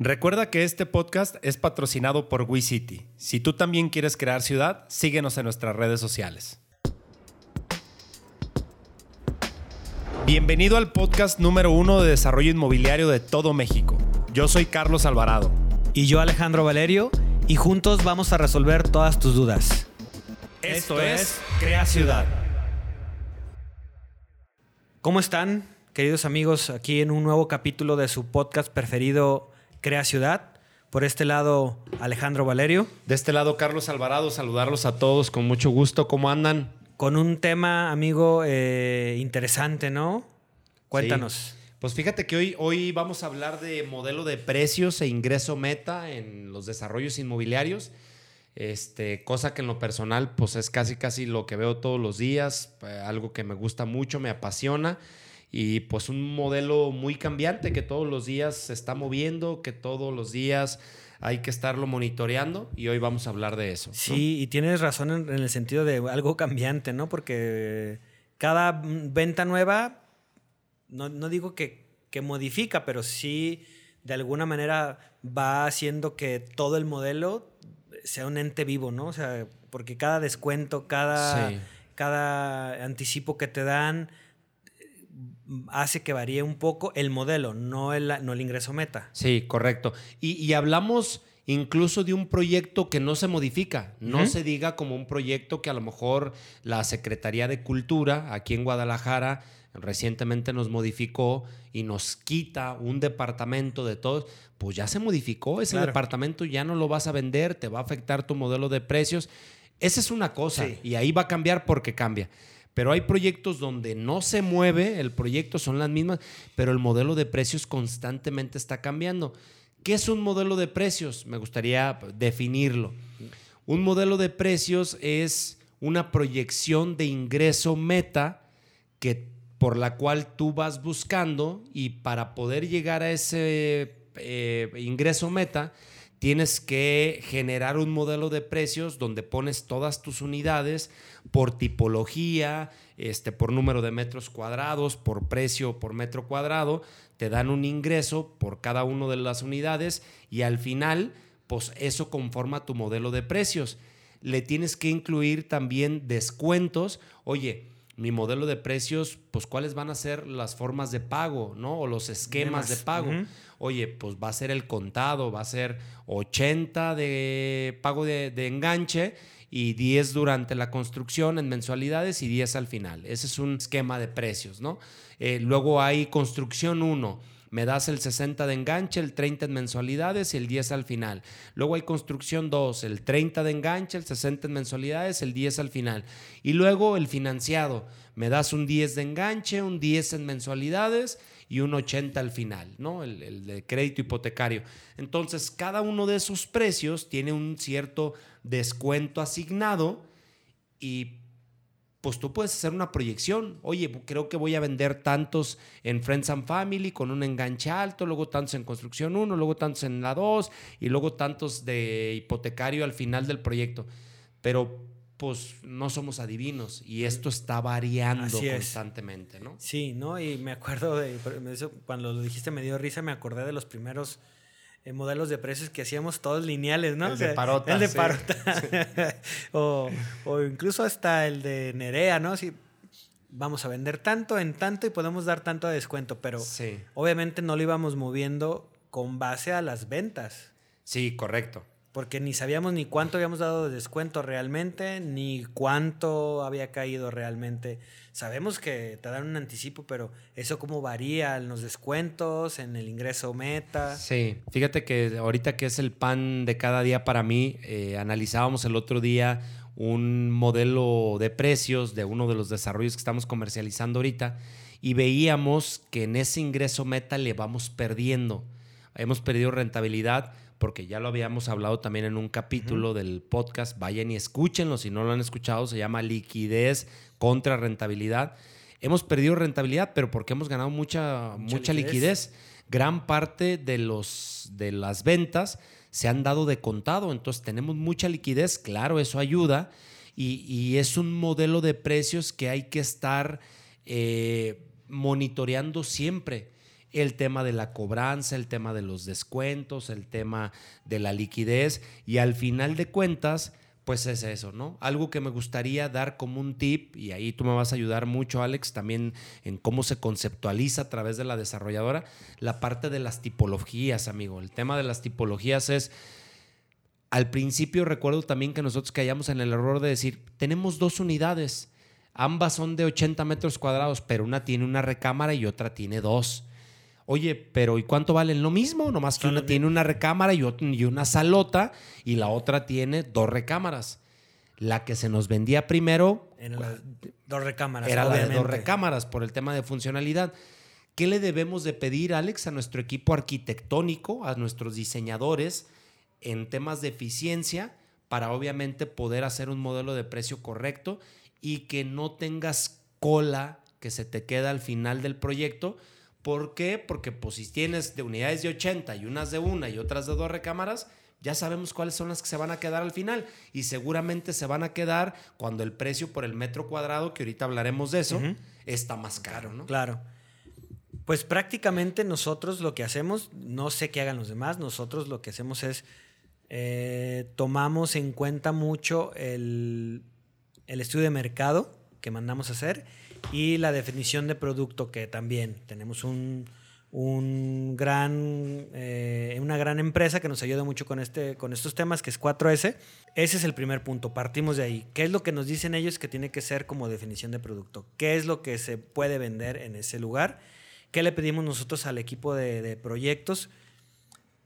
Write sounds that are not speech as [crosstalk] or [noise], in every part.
Recuerda que este podcast es patrocinado por WeCity. Si tú también quieres crear ciudad, síguenos en nuestras redes sociales. Bienvenido al podcast número uno de desarrollo inmobiliario de todo México. Yo soy Carlos Alvarado. Y yo Alejandro Valerio, y juntos vamos a resolver todas tus dudas. Esto es Crea Ciudad. ¿Cómo están, queridos amigos, aquí en un nuevo capítulo de su podcast preferido, Crea Ciudad? Por este lado, Alejandro Valerio. De este lado, Carlos Alvarado. Saludarlos a todos con mucho gusto. ¿Cómo andan? Con un tema, amigo, eh, interesante, ¿no? Cuéntanos. Sí. Pues fíjate que hoy, hoy vamos a hablar de modelo de precios e ingreso meta en los desarrollos inmobiliarios. Este, cosa que en lo personal, pues es casi casi lo que veo todos los días, eh, algo que me gusta mucho, me apasiona y pues un modelo muy cambiante que todos los días se está moviendo, que todos los días hay que estarlo monitoreando y hoy vamos a hablar de eso. ¿no? Sí, y tienes razón en, en, el sentido de algo cambiante, ¿no? Porque cada venta nueva, no, no digo que, que modifica, pero sí de alguna manera va haciendo que todo el modelo sea un ente vivo, ¿no? O sea, porque cada descuento, cada, sí. cada anticipo que te dan hace que varíe un poco el modelo, no el, no el ingreso meta. Sí, correcto. Y, y hablamos incluso de un proyecto que no se modifica, no se diga como un proyecto que a lo mejor la Secretaría de Cultura aquí en Guadalajara recientemente nos modificó y nos quita un departamento de todos, pues ya se modificó, ese claro. departamento ya no lo vas a vender, te va a afectar tu modelo de precios. Esa es una cosa sí. y ahí va a cambiar porque cambia. Pero hay proyectos donde no se mueve, el proyecto son las mismas, pero el modelo de precios constantemente está cambiando. ¿Qué es un modelo de precios? Me gustaría definirlo. Un modelo de precios es una proyección de ingreso meta que por la cual tú vas buscando y para poder llegar a ese eh, ingreso meta, tienes que generar un modelo de precios donde pones todas tus unidades por tipología, este, por número de metros cuadrados, por precio por metro cuadrado, te dan un ingreso por cada una de las unidades y al final, pues eso conforma tu modelo de precios. Le tienes que incluir también descuentos. Oye, mi modelo de precios, pues cuáles van a ser las formas de pago, ¿no? O los esquemas de pago. Uh -huh. Oye, pues va a ser el contado, va a ser 80 de pago de, de, enganche y 10 durante la construcción en mensualidades y 10 al final. Ese es un esquema de precios, ¿no? Eh, luego hay construcción 1 me das el 60 de enganche, el 30 en mensualidades y el 10 al final. Luego hay construcción 2, el 30 de enganche, el 60 en mensualidades, el 10 al final. Y luego el financiado, me das un 10 de enganche, un 10 en mensualidades y un 80 al final, ¿no? El, el de crédito hipotecario. Entonces, cada uno de esos precios tiene un cierto descuento asignado y pues tú puedes hacer una proyección. Oye, creo que voy a vender tantos en Friends and Family con un enganche alto, luego tantos en construcción 1, luego tantos en la 2 y luego tantos de hipotecario al final del proyecto. Pero pues no somos adivinos y esto está variando constantemente, ¿no? Sí, ¿no? Y me acuerdo de cuando lo dijiste me dio risa, me acordé de los primeros eh, modelos de precios que hacíamos todos lineales, ¿no? El o sea, de parota. El de sí. parota. [laughs] O, o, incluso hasta el de Nerea, ¿no? Si vamos a vender tanto en tanto y podemos dar tanto de descuento, pero sí. obviamente no lo íbamos moviendo con base a las ventas. Sí, correcto. Porque ni sabíamos ni cuánto habíamos dado de descuento realmente, ni cuánto había caído realmente. Sabemos que te dan un anticipo, pero eso cómo varía en los descuentos, en el ingreso meta. Sí, fíjate que ahorita que es el pan de cada día para mí, eh, analizábamos el otro día un modelo de precios de uno de los desarrollos que estamos comercializando ahorita y veíamos que en ese ingreso meta le vamos perdiendo. Hemos perdido rentabilidad porque ya lo habíamos hablado también en un capítulo uh -huh. del podcast. Vayan y escúchenlo si no lo han escuchado. Se llama Liquidez contra Rentabilidad. Hemos perdido rentabilidad, pero porque hemos ganado mucha, mucha, mucha liquidez. liquidez. Gran parte de, los, de las ventas se han dado de contado. Entonces tenemos mucha liquidez. Claro, eso ayuda. Y, y es un modelo de precios que hay que estar eh, monitoreando siempre el tema de la cobranza, el tema de los descuentos, el tema de la liquidez y al final de cuentas, pues es eso, ¿no? Algo que me gustaría dar como un tip, y ahí tú me vas a ayudar mucho, Alex, también en cómo se conceptualiza a través de la desarrolladora, la parte de las tipologías, amigo. El tema de las tipologías es, al principio recuerdo también que nosotros caíamos en el error de decir, tenemos dos unidades, ambas son de 80 metros cuadrados, pero una tiene una recámara y otra tiene dos. Oye, pero ¿y cuánto valen? Lo mismo, nomás que una tiene una recámara y, y una salota y la otra tiene dos recámaras. La que se nos vendía primero... dos recámaras. Era la de dos recámaras por el tema de funcionalidad. ¿Qué le debemos de pedir, Alex, a nuestro equipo arquitectónico, a nuestros diseñadores en temas de eficiencia para obviamente poder hacer un modelo de precio correcto y que no tengas cola que se te queda al final del proyecto? ¿Por qué? Porque pues si tienes de unidades de 80 y unas de una y otras de dos recámaras, ya sabemos cuáles son las que se van a quedar al final y seguramente se van a quedar cuando el precio por el metro cuadrado, que ahorita hablaremos de eso, está más caro, ¿no? Claro. Pues prácticamente nosotros lo que hacemos, no sé qué hagan los demás, nosotros lo que hacemos es eh, tomamos en cuenta mucho el, el estudio de mercado que mandamos a hacer y la definición de producto que también tenemos un, gran, eh, una gran empresa que nos ayuda mucho con, este, con estos temas, que es 4S. Ese es el primer punto, partimos de ahí. ¿Qué es lo que nos dicen ellos que tiene que ser como definición de producto? ¿Qué es lo que se puede vender en ese lugar? ¿Qué le pedimos nosotros al equipo de, de proyectos?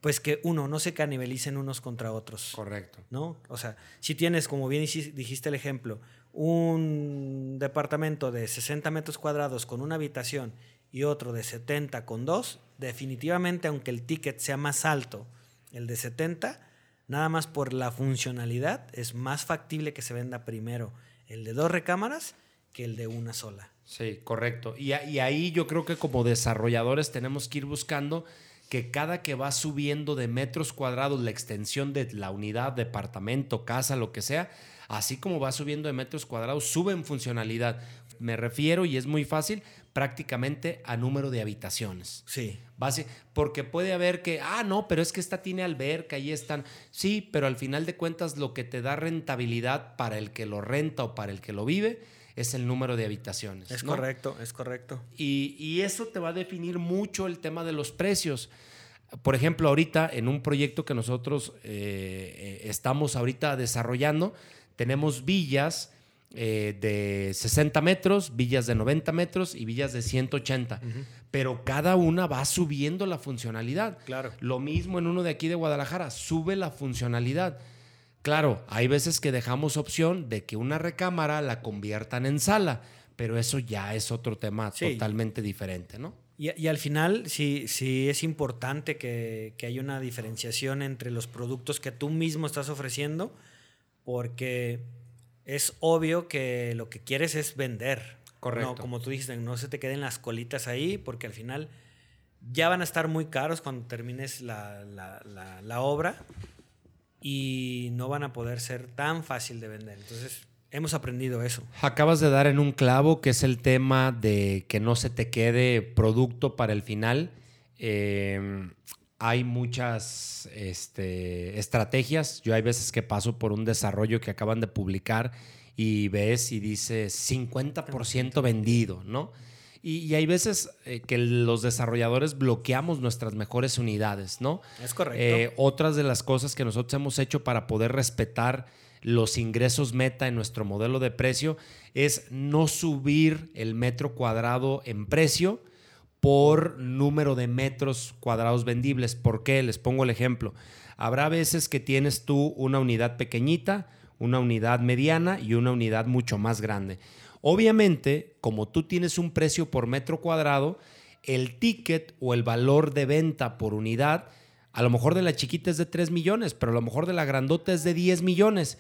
Pues que uno, no se canibalicen unos contra otros. Correcto. ¿No? O sea, si tienes, como bien dijiste el ejemplo, un departamento de 60 metros cuadrados con una habitación y otro de 70 con dos, definitivamente aunque el ticket sea más alto, el de 70, nada más por la funcionalidad, es más factible que se venda primero el de dos recámaras que el de una sola. Sí, correcto. Y, y ahí yo creo que como desarrolladores tenemos que ir buscando que cada que va subiendo de metros cuadrados la extensión de la unidad, departamento, casa, lo que sea, así como va subiendo de metros cuadrados, sube en funcionalidad. Me refiero, y es muy fácil, prácticamente a número de habitaciones. Sí. Base, porque puede haber que, ah, no, pero es que esta tiene alberca, ahí están. Sí, pero al final de cuentas lo que te da rentabilidad para el que lo renta o para el que lo vive es el número de habitaciones. Es correcto, es correcto. Y, y, eso te va a definir mucho el tema de los precios. Por ejemplo, ahorita en un proyecto que nosotros eh, estamos ahorita desarrollando, tenemos villas eh, de 60 metros, villas de 90 metros y villas de 180. Pero cada una va subiendo la funcionalidad. Claro. Lo mismo en uno de aquí de Guadalajara, sube la funcionalidad. Claro, hay veces que dejamos opción de que una recámara la conviertan en sala, pero eso ya es otro tema totalmente diferente, ¿no? Y, al final sí, sí es importante que, que haya una diferenciación entre los productos que tú mismo estás ofreciendo porque es obvio que lo que quieres es vender. Correcto. como tú dijiste, no se te queden las colitas ahí, porque al final ya van a estar muy caros cuando termines la, la, obra y no van a poder ser tan fácil de vender. Entonces, hemos aprendido eso. Acabas de dar en un clavo que es el tema de que no se te quede producto para el final. Eh, hay muchas este, estrategias. Yo hay veces que paso por un desarrollo que acaban de publicar y ves y dice 50% vendido, ¿no? Y, hay veces eh, que los desarrolladores bloqueamos nuestras mejores unidades, ¿no? Es correcto. Eh, otras de las cosas que nosotros hemos hecho para poder respetar los ingresos meta en nuestro modelo de precio es no subir el metro cuadrado en precio, por número de metros cuadrados vendibles. ¿Por qué? Les pongo el ejemplo. Habrá veces que tienes tú una unidad pequeñita, una unidad mediana y una unidad mucho más grande. Obviamente, como tú tienes un precio por metro cuadrado, el ticket o el valor de venta por unidad, a lo mejor de la chiquita es de 3 millones, pero a lo mejor de la grandota es de 10 millones.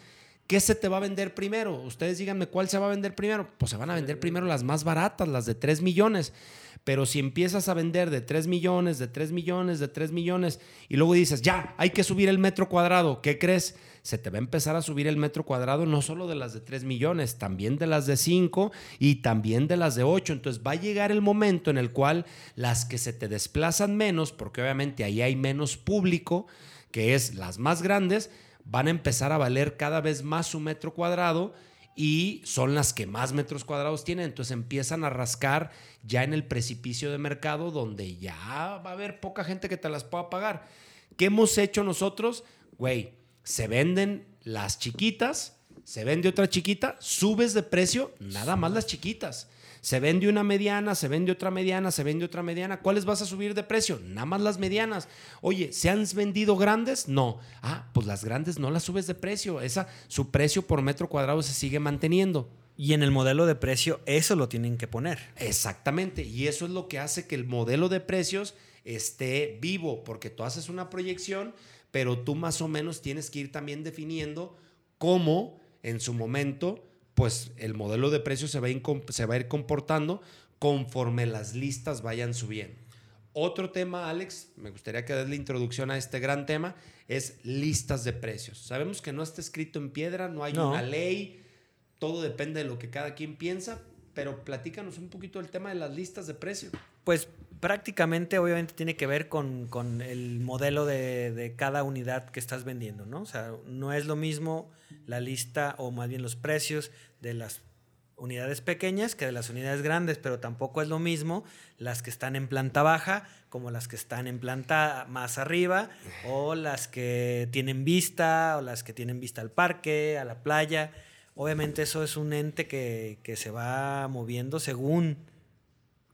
¿Qué se te va a vender primero? Ustedes díganme cuál se va a vender primero. Pues se van a vender primero las más baratas, las de 3 millones. Pero si empiezas a vender de 3 millones, de 3 millones, de 3 millones, y luego dices, ya, hay que subir el metro cuadrado, ¿qué crees? Se te va a empezar a subir el metro cuadrado no solo de las de 3 millones, también de las de 5 y también de las de 8. Entonces va a llegar el momento en el cual las que se te desplazan menos, porque obviamente ahí hay menos público, que es las más grandes, van a empezar a valer cada vez más su metro cuadrado y son las que más metros cuadrados tienen. Entonces empiezan a rascar ya en el precipicio de mercado donde ya va a haber poca gente que te las pueda pagar. ¿Qué hemos hecho nosotros? Güey, se venden las chiquitas, se vende otra chiquita, subes de precio, nada más las chiquitas. Se vende una mediana, se vende otra mediana, se vende otra mediana. ¿Cuáles vas a subir de precio? Nada más las medianas. Oye, ¿se han vendido grandes? No. Ah, pues las grandes no las subes de precio. Esa, su precio por metro cuadrado se sigue manteniendo. Y en el modelo de precio eso lo tienen que poner. Exactamente. Y eso es lo que hace que el modelo de precios esté vivo, porque tú haces una proyección, pero tú más o menos tienes que ir también definiendo cómo en su momento pues el modelo de precios se va, a se va a ir comportando conforme las listas vayan subiendo. Otro tema, Alex, me gustaría que des la introducción a este gran tema, es listas de precios. Sabemos que no está escrito en piedra, no hay una ley, todo depende de lo que cada quien piensa, pero platícanos un poquito del tema de las listas de precios. Pues prácticamente, obviamente, tiene que ver con, el modelo de, de, cada unidad que estás vendiendo, ¿no? O sea, no es lo mismo la lista o más bien los precios de las unidades pequeñas que de las unidades grandes, pero tampoco es lo mismo las que están en planta baja como las que están en planta más arriba o las que tienen vista o las que tienen vista al parque, a la playa. Obviamente eso es un ente que, se va moviendo según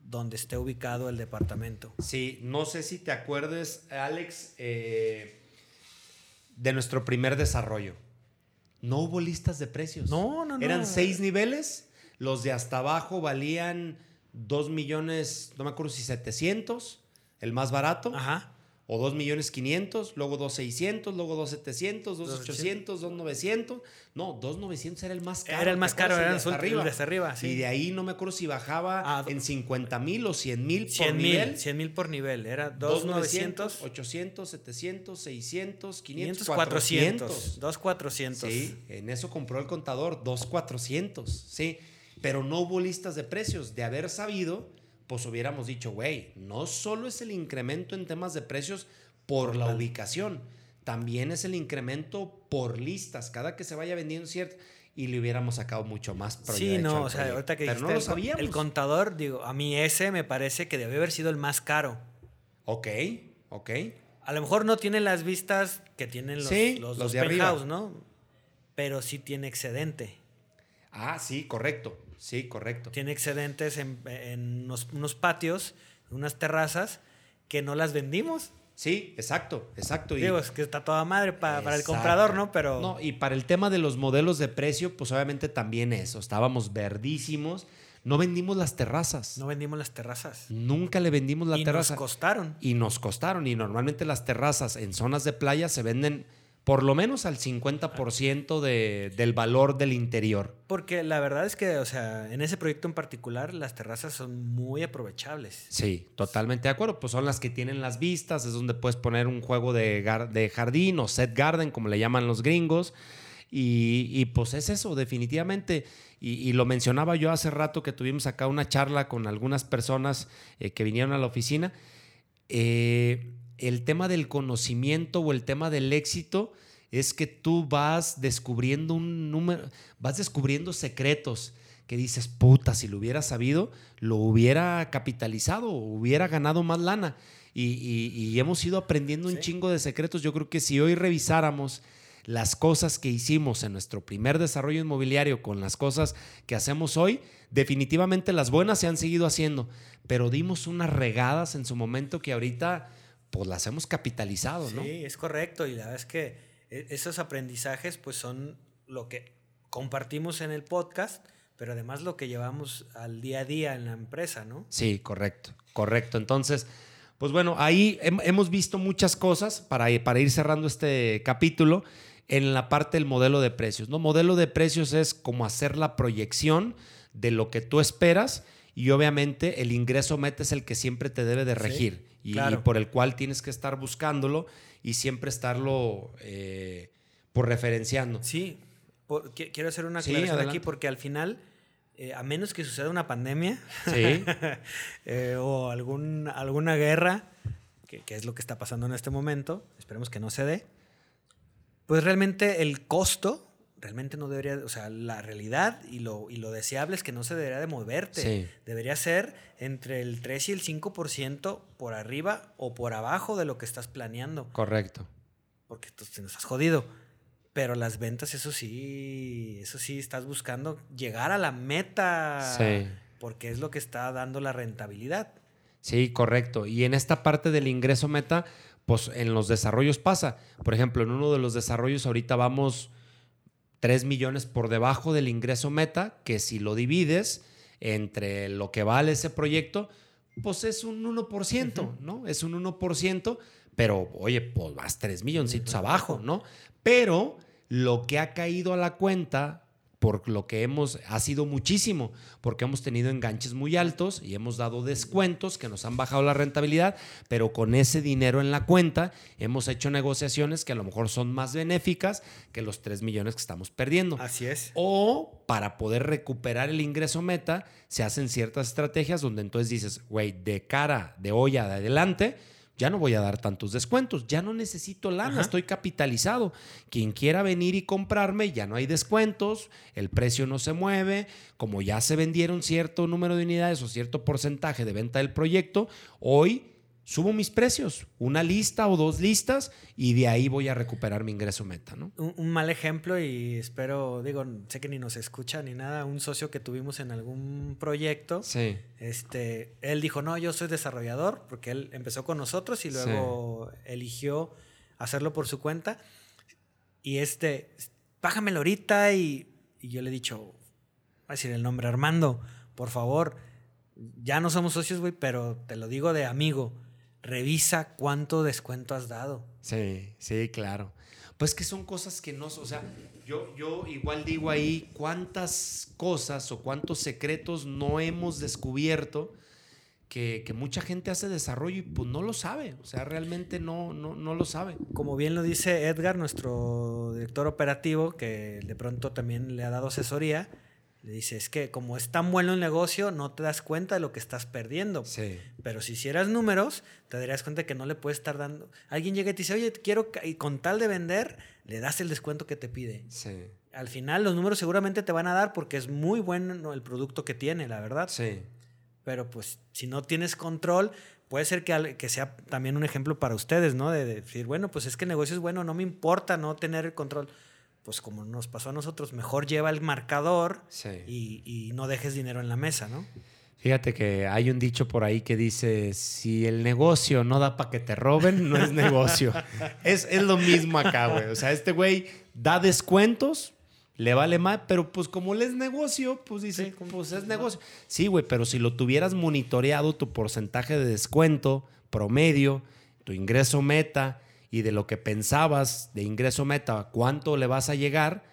donde esté ubicado el departamento. Sí, no sé si te acuerdes, Alex, eh, de nuestro primer desarrollo no hubo listas de precios. No, no, no. Eran seis niveles. Los de hasta abajo valían dos millones, no me acuerdo si 700, el más barato. Ajá. O dos millones 500, luego dos 600, luego dos 700, dos 800, dos 900. No, dos 900 era el más caro. Era el más caro, era el arriba. de arriba. Y de ahí no me acuerdo si bajaba ah, en 50 mil o 100 mil por nivel. 100 mil por nivel. Era dos 900, 800, 700, 600, 500, 400. Dos 400. Sí, en eso compró el contador, dos 400. Sí, pero no hubo listas de precios. De haber sabido pues hubiéramos dicho, güey, no solo es el incremento en temas de precios por la ubicación, también es el incremento por listas, cada que se vaya vendiendo cierto y le hubiéramos sacado mucho más. sí, no, o sea, ahorita que pero no lo sabíamos. El contador, digo, a mí ese me parece que debe haber sido el más caro. Ok, ok. A lo mejor no tiene las vistas que tienen los, los, los, de arriba. ¿no? Pero sí tiene excedente. Ah, sí, correcto. Sí, correcto. Tiene excedentes en, unos, patios, unas terrazas que no las vendimos. Sí, exacto, exacto. Digo, es que está toda madre para, el comprador, ¿no? Pero... No, y para el tema de los modelos de precio, pues obviamente también eso. Estábamos verdísimos. No vendimos las terrazas. No vendimos las terrazas. Nunca le vendimos la terraza. Y nos costaron. Y nos costaron. Y normalmente las terrazas en zonas de playa se venden por lo menos al 50% de, del valor del interior. Porque la verdad es que, o sea, en ese proyecto en particular, las terrazas son muy aprovechables. Sí, totalmente de acuerdo. Pues son las que tienen las vistas, es donde puedes poner un juego de, de jardín o set garden, como le llaman los gringos. Y, pues es eso, definitivamente. Y, lo mencionaba yo hace rato que tuvimos acá una charla con algunas personas eh, que vinieron a la oficina. Eh, el tema del conocimiento o el tema del éxito es que tú vas descubriendo un número, vas descubriendo secretos que dices, puta, si lo hubiera sabido, lo hubiera capitalizado, hubiera ganado más lana. Y, hemos ido aprendiendo un chingo de secretos. Yo creo que si hoy revisáramos las cosas que hicimos en nuestro primer desarrollo inmobiliario con las cosas que hacemos hoy, definitivamente las buenas se han seguido haciendo, pero dimos unas regadas en su momento que ahorita pues las hemos capitalizado, ¿no? Sí, es correcto. Y la verdad es que e, esos aprendizajes pues son lo que compartimos en el podcast, pero además lo que llevamos al día a día en la empresa, ¿no? Sí, correcto, correcto. Entonces, pues bueno, ahí hemos visto muchas cosas para, para ir cerrando este capítulo. en la parte del modelo de precios. ¿no? Modelo de precios es como hacer la proyección de lo que tú esperas y obviamente el ingreso meta es el que siempre te debe de regir y, por el cual tienes que estar buscándolo y siempre estarlo eh, por referenciando. Sí, quiero hacer una aclaración aquí porque al final, eh, a menos que suceda una pandemia [laughs] eh, o algún, alguna guerra, que, que, es lo que está pasando en este momento, esperemos que no se dé, pues realmente el costo realmente no debería, o sea, la realidad y lo, y lo deseable es que no se debería de moverte. Debería ser entre el 3 y el 5% por arriba o por abajo de lo que estás planeando. Correcto. Porque tú te estás jodido. Pero las ventas, eso sí, eso sí, estás buscando llegar a la meta. Sí. Porque es lo que está dando la rentabilidad. Sí, correcto. Y en esta parte del ingreso meta, pues en los desarrollos pasa. Por ejemplo, en uno de los desarrollos ahorita vamos 3 millones por debajo del ingreso meta, que si lo divides entre lo que vale ese proyecto, pues es un 1%, ¿no? Es un 1%, pero oye, pues vas 3 milloncitos abajo, ¿no? Pero lo que ha caído a la cuenta por lo que hemos, ha sido muchísimo, porque hemos tenido enganches muy altos y hemos dado descuentos que nos han bajado la rentabilidad, pero con ese dinero en la cuenta hemos hecho negociaciones que a lo mejor son más benéficas que los 3 millones que estamos perdiendo. Así es. O para poder recuperar el ingreso meta, se hacen ciertas estrategias donde entonces dices, güey, de cara, de olla, de adelante, ya no voy a dar tantos descuentos, ya no necesito lana, estoy capitalizado. Quien quiera venir y comprarme, ya no hay descuentos, el precio no se mueve, como ya se vendieron cierto número de unidades o cierto porcentaje de venta del proyecto, hoy subo mis precios, una lista o dos listas y de ahí voy a recuperar mi ingreso meta, ¿no? Un, mal ejemplo y espero, digo, sé que ni nos escucha ni nada, un socio que tuvimos en algún proyecto, sí. este, él dijo, no, yo soy desarrollador, porque él empezó con nosotros y luego eligió hacerlo por su cuenta y este, bájamelo ahorita y, y yo le he dicho, voy a decir el nombre, Armando, por favor, ya no somos socios, güey, pero te lo digo de amigo revisa cuánto descuento has dado. Sí, sí, claro. Pues que son cosas que no, o sea, yo, yo igual digo ahí cuántas cosas o cuántos secretos no hemos descubierto que, mucha gente hace desarrollo y pues no lo sabe, o sea, realmente no, no, no lo sabe. Como bien lo dice Edgar, nuestro director operativo, que de pronto también le ha dado asesoría, le dice, es que como es tan bueno el negocio, no te das cuenta de lo que estás perdiendo. Sí. Pero si hicieras números, te darías cuenta que no le puedes estar dando. Alguien llega y te dice, oye, quiero, y con tal de vender, le das el descuento que te pide. Sí. Al final, los números seguramente te van a dar porque es muy bueno el producto que tiene, la verdad. Sí. Pero pues, si no tienes control, puede ser que, que sea también un ejemplo para ustedes, ¿no? De, de decir, bueno, pues es que el negocio es bueno, no me importa no tener el control pues como nos pasó a nosotros, mejor lleva el marcador y, no dejes dinero en la mesa, ¿no? Fíjate que hay un dicho por ahí que dice, si el negocio no da para que te roben, no es negocio. [laughs] es, lo mismo acá, güey. O sea, este güey da descuentos, le vale más, pero pues como le es negocio, pues dice, pues es negocio. Sí, güey, pero si lo tuvieras monitoreado tu porcentaje de descuento promedio, tu ingreso meta, y de lo que pensabas de ingreso meta, cuánto le vas a llegar,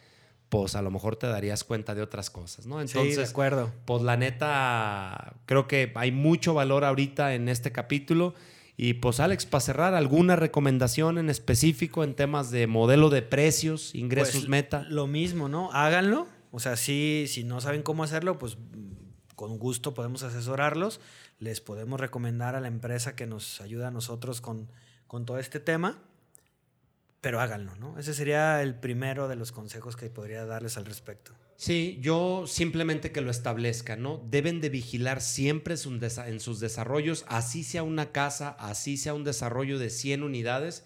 pues a lo mejor te darías cuenta de otras cosas, ¿no? Entonces, de acuerdo. Pues la neta, creo que hay mucho valor ahorita en este capítulo. Y pues Alex, para cerrar, ¿alguna recomendación en específico en temas de modelo de precios, ingresos pues, meta? Lo mismo, ¿no? Háganlo. O sea, sí, si no saben cómo hacerlo, pues con gusto podemos asesorarlos. Les podemos recomendar a la empresa que nos ayuda a nosotros con con todo este tema, pero háganlo, ¿no? Ese sería el primero de los consejos que podría darles al respecto. Sí, yo simplemente que lo establezca, ¿no? Deben de vigilar siempre en sus desarrollos, así sea una casa, así sea un desarrollo de 100 unidades,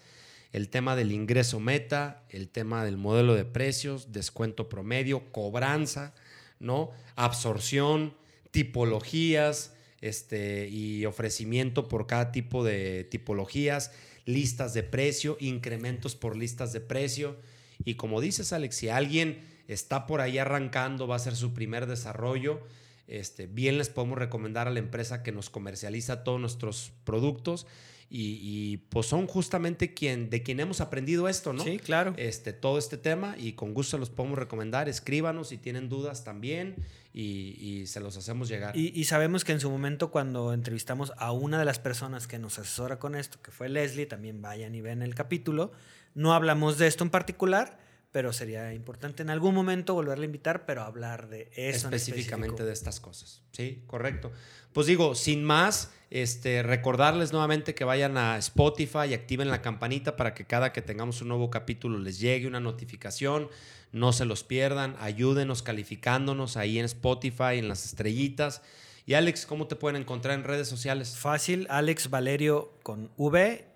el tema del ingreso meta, el tema del modelo de precios, descuento promedio, cobranza, ¿no? Absorción, tipologías, este, y ofrecimiento por cada tipo de tipologías listas de precio, incrementos por listas de precio. Y como dices, Alex, si alguien está por ahí arrancando, va a ser su primer desarrollo, este, bien les podemos recomendar a la empresa que nos comercializa todos nuestros productos y, pues son justamente quien, de quien hemos aprendido esto, ¿no? Sí, claro. Este, todo este tema y con gusto los podemos recomendar. Escríbanos si tienen dudas también y, se los hacemos llegar. Y, sabemos que en su momento cuando entrevistamos a una de las personas que nos asesora con esto, que fue Leslie, también vayan y ven el capítulo, no hablamos de esto en particular, pero sería importante en algún momento volverle a invitar, pero hablar de eso. Específicamente de estas cosas. Sí, correcto. Pues digo, sin más, este, recordarles nuevamente que vayan a Spotify y activen la campanita para que cada que tengamos un nuevo capítulo les llegue una notificación. No se los pierdan, ayúdenos calificándonos ahí en Spotify, en las estrellitas. Y Alex, ¿cómo te pueden encontrar en redes sociales? Fácil, Alex Valerio con V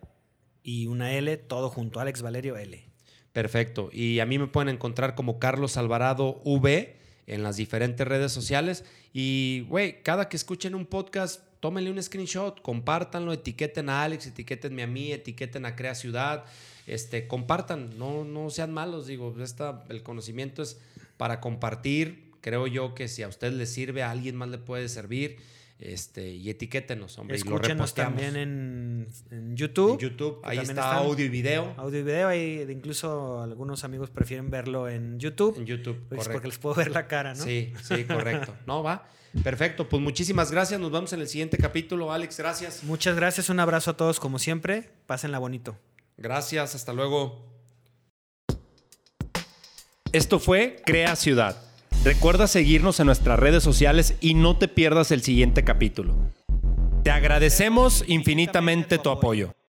y una L, todo junto, Alex Valerio L. Perfecto. Y a mí me pueden encontrar como Carlos Alvarado V en las diferentes redes sociales. Y, güey, cada que escuchen un podcast, tómenle un screenshot, compártanlo, etiqueten a Alex, etiquetenme a mí, etiqueten a Crea Ciudad, este, compartan, no, no sean malos, digo, esta, el conocimiento es para compartir. Creo yo que si a usted le sirve, a alguien más le puede servir. Este, y etiquétenos, hombre. Escúchenos y también en, YouTube. En YouTube, ahí está audio y video. Audio y video, ahí incluso algunos amigos prefieren verlo en YouTube. En YouTube, pues correcto. Porque les puedo ver la cara, ¿no? Sí, sí, correcto. [laughs] no, va. Perfecto, pues muchísimas gracias. Nos vemos en el siguiente capítulo. Alex, gracias. Muchas gracias. Un abrazo a todos como siempre. Pásenla bonito. Gracias, hasta luego. Esto fue Crea Ciudad Recuerda seguirnos en nuestras redes sociales y no te pierdas el siguiente capítulo. Te agradecemos infinitamente tu apoyo.